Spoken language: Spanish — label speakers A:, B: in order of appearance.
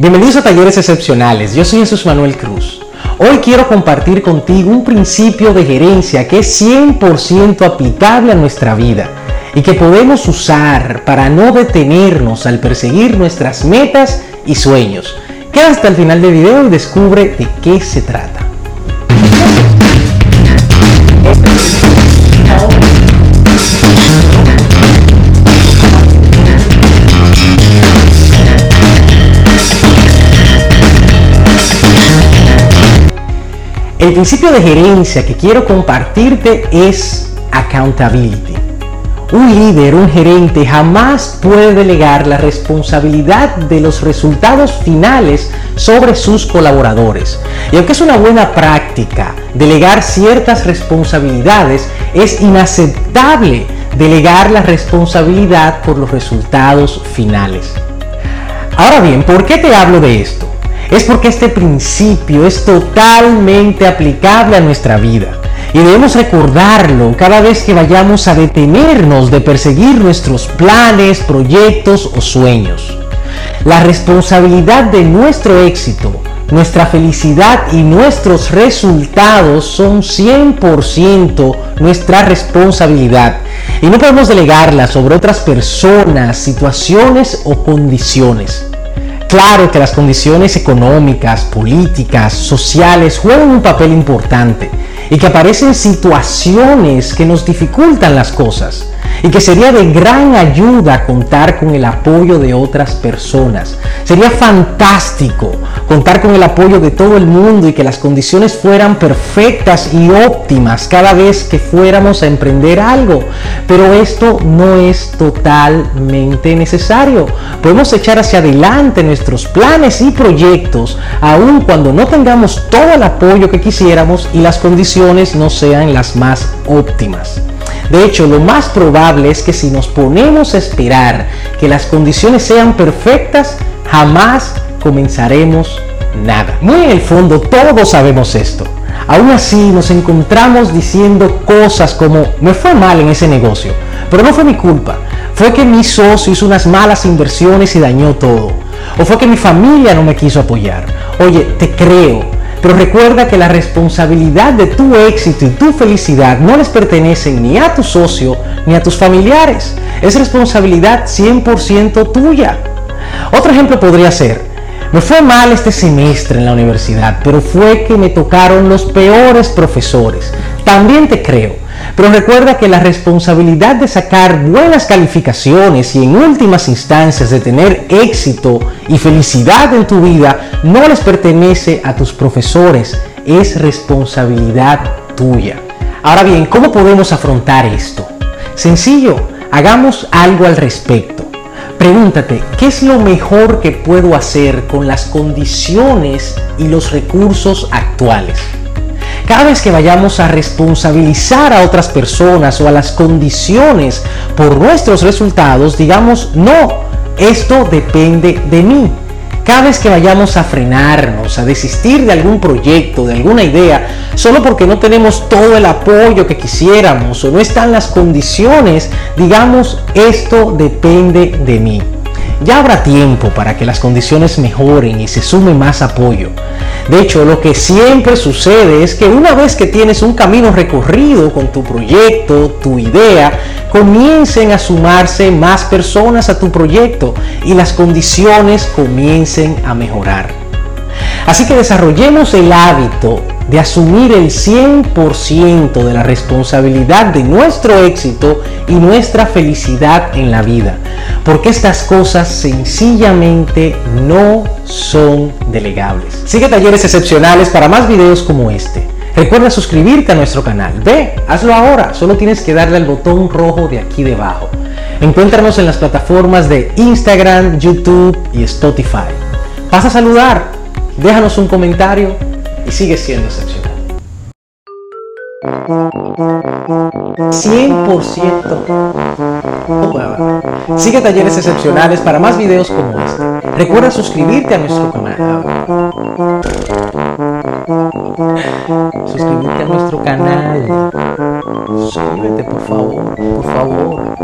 A: Bienvenidos a Talleres Excepcionales, yo soy Jesús Manuel Cruz. Hoy quiero compartir contigo un principio de gerencia que es 100% aplicable a nuestra vida y que podemos usar para no detenernos al perseguir nuestras metas y sueños. Queda hasta el final del video y descubre de qué se trata. El principio de gerencia que quiero compartirte es accountability. Un líder, un gerente jamás puede delegar la responsabilidad de los resultados finales sobre sus colaboradores. Y aunque es una buena práctica delegar ciertas responsabilidades, es inaceptable delegar la responsabilidad por los resultados finales. Ahora bien, ¿por qué te hablo de esto? Es porque este principio es totalmente aplicable a nuestra vida. Y debemos recordarlo cada vez que vayamos a detenernos de perseguir nuestros planes, proyectos o sueños. La responsabilidad de nuestro éxito, nuestra felicidad y nuestros resultados son 100% nuestra responsabilidad. Y no podemos delegarla sobre otras personas, situaciones o condiciones. Claro que las condiciones económicas, políticas, sociales juegan un papel importante y que aparecen situaciones que nos dificultan las cosas y que sería de gran ayuda contar con el apoyo de otras personas. Sería fantástico contar con el apoyo de todo el mundo y que las condiciones fueran perfectas y óptimas cada vez que fuéramos a emprender algo. Pero esto no es totalmente necesario. Podemos echar hacia adelante nuestros planes y proyectos aun cuando no tengamos todo el apoyo que quisiéramos y las condiciones no sean las más óptimas. De hecho, lo más probable es que si nos ponemos a esperar que las condiciones sean perfectas, jamás comenzaremos nada. Muy en el fondo todos sabemos esto. Aún así nos encontramos diciendo cosas como me fue mal en ese negocio, pero no fue mi culpa. Fue que mi socio hizo unas malas inversiones y dañó todo. O fue que mi familia no me quiso apoyar. Oye, te creo, pero recuerda que la responsabilidad de tu éxito y tu felicidad no les pertenecen ni a tu socio ni a tus familiares. Es responsabilidad 100% tuya. Otro ejemplo podría ser, me fue mal este semestre en la universidad, pero fue que me tocaron los peores profesores. También te creo. Pero recuerda que la responsabilidad de sacar buenas calificaciones y en últimas instancias de tener éxito y felicidad en tu vida no les pertenece a tus profesores, es responsabilidad tuya. Ahora bien, ¿cómo podemos afrontar esto? Sencillo, hagamos algo al respecto. Pregúntate, ¿qué es lo mejor que puedo hacer con las condiciones y los recursos actuales? Cada vez que vayamos a responsabilizar a otras personas o a las condiciones por nuestros resultados, digamos, no, esto depende de mí. Cada vez que vayamos a frenarnos, a desistir de algún proyecto, de alguna idea, solo porque no tenemos todo el apoyo que quisiéramos o no están las condiciones, digamos, esto depende de mí. Ya habrá tiempo para que las condiciones mejoren y se sume más apoyo. De hecho, lo que siempre sucede es que una vez que tienes un camino recorrido con tu proyecto, tu idea, comiencen a sumarse más personas a tu proyecto y las condiciones comiencen a mejorar. Así que desarrollemos el hábito de asumir el 100% de la responsabilidad de nuestro éxito y nuestra felicidad en la vida. Porque estas cosas sencillamente no son delegables. Sigue talleres excepcionales para más videos como este. Recuerda suscribirte a nuestro canal. Ve, hazlo ahora. Solo tienes que darle al botón rojo de aquí debajo. Encuéntranos en las plataformas de Instagram, YouTube y Spotify. Pasa a saludar, déjanos un comentario sigue siendo excepcional. 100% Sigue talleres excepcionales para más videos como este. Recuerda suscribirte a nuestro canal. Suscríbete a nuestro canal. Suscríbete por favor, por favor.